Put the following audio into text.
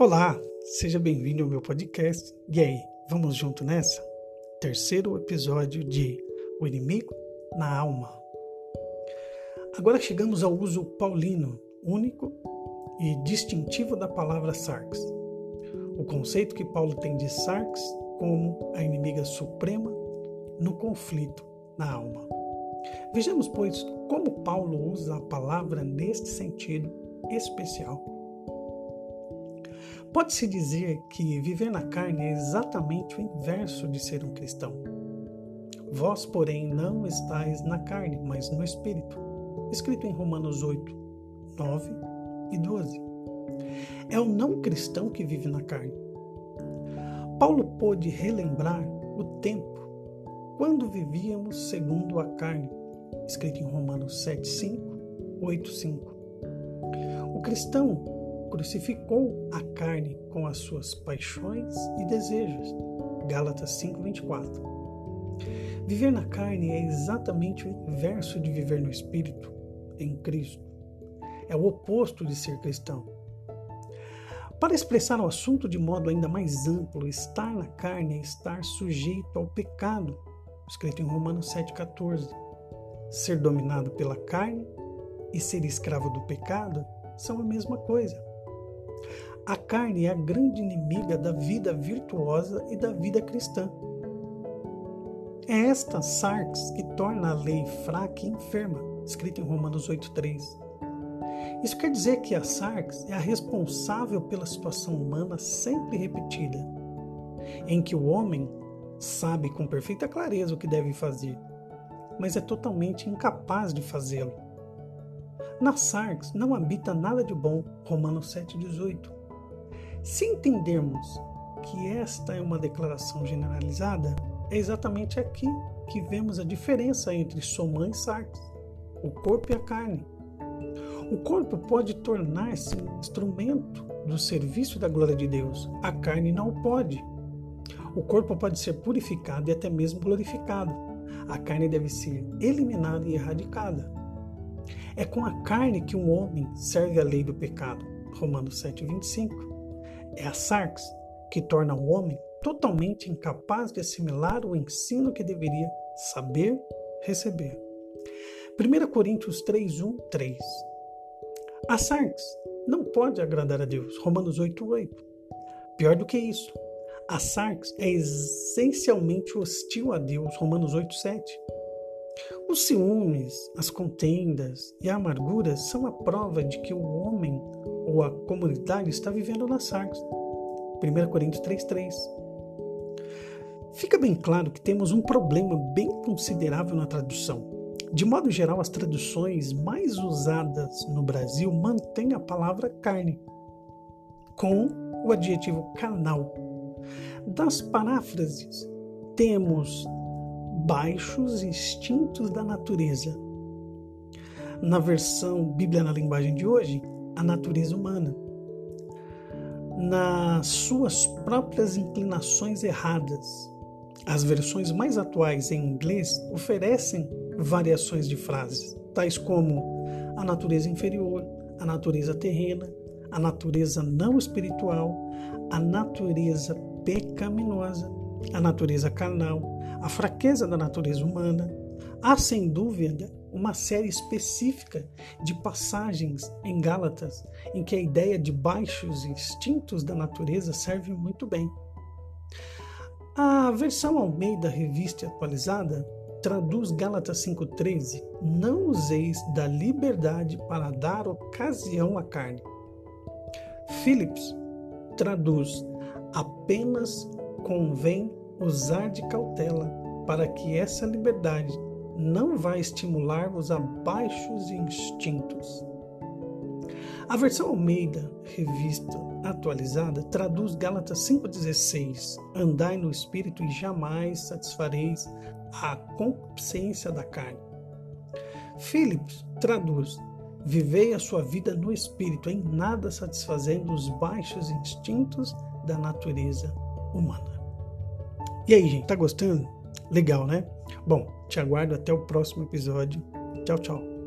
Olá, seja bem-vindo ao meu podcast. E aí, vamos junto nessa? Terceiro episódio de O Inimigo na Alma. Agora chegamos ao uso paulino, único e distintivo da palavra sarx. O conceito que Paulo tem de sarx como a inimiga suprema no conflito na alma. Vejamos, pois, como Paulo usa a palavra neste sentido especial. Pode-se dizer que viver na carne é exatamente o inverso de ser um cristão. Vós, porém, não estáis na carne, mas no Espírito. Escrito em Romanos 8, 9 e 12. É o não cristão que vive na carne. Paulo pôde relembrar o tempo quando vivíamos segundo a carne, escrito em Romanos 7, 5, 8, 5. O cristão crucificou a carne com as suas paixões e desejos. Gálatas 5:24. Viver na carne é exatamente o inverso de viver no espírito, em Cristo. É o oposto de ser cristão. Para expressar o assunto de modo ainda mais amplo, estar na carne é estar sujeito ao pecado, escrito em Romanos 7,14. Ser dominado pela carne e ser escravo do pecado são a mesma coisa. A carne é a grande inimiga da vida virtuosa e da vida cristã. É esta sarx que torna a lei fraca e enferma, escrita em Romanos 8,3. Isso quer dizer que a sarx é a responsável pela situação humana sempre repetida, em que o homem sabe com perfeita clareza o que deve fazer, mas é totalmente incapaz de fazê-lo. Na sarx não habita nada de bom, Romanos 7,18. Se entendermos que esta é uma declaração generalizada, é exatamente aqui que vemos a diferença entre soma e sarx, o corpo e a carne. O corpo pode tornar-se instrumento do serviço da glória de Deus, a carne não pode. O corpo pode ser purificado e até mesmo glorificado. A carne deve ser eliminada e erradicada. É com a carne que um homem serve a lei do pecado. Romanos 7, 25. É a sarx que torna o homem totalmente incapaz de assimilar o ensino que deveria saber receber. 1 Coríntios 3, 1, 3. A sarx não pode agradar a Deus. Romanos 8, 8. Pior do que isso, a sarx é essencialmente hostil a Deus. Romanos 8, 7. Os ciúmes, as contendas e a amargura são a prova de que o homem ou a comunidade está vivendo sarx. 1 Coríntios 3,3. Fica bem claro que temos um problema bem considerável na tradução. De modo geral, as traduções mais usadas no Brasil mantêm a palavra carne, com o adjetivo carnal. Das paráfrases, temos baixos instintos da natureza. Na versão Bíblia na linguagem de hoje, a natureza humana, nas suas próprias inclinações erradas. As versões mais atuais em inglês oferecem variações de frases, tais como a natureza inferior, a natureza terrena, a natureza não espiritual, a natureza pecaminosa, a natureza carnal, a fraqueza da natureza humana. Há, sem dúvida, uma série específica de passagens em Gálatas em que a ideia de baixos instintos da natureza serve muito bem. A versão Almeida Revista Atualizada traduz Gálatas 5,13: Não useis da liberdade para dar ocasião à carne. Phillips traduz: Apenas convém usar de cautela para que essa liberdade não vai estimular-vos a baixos instintos. A versão Almeida, revista atualizada, traduz Gálatas 5,16: Andai no espírito e jamais satisfareis a concupiscência da carne. Philips traduz: Vivei a sua vida no espírito, em nada satisfazendo os baixos instintos da natureza humana. E aí, gente, tá gostando? Legal, né? Bom, te aguardo até o próximo episódio. Tchau, tchau.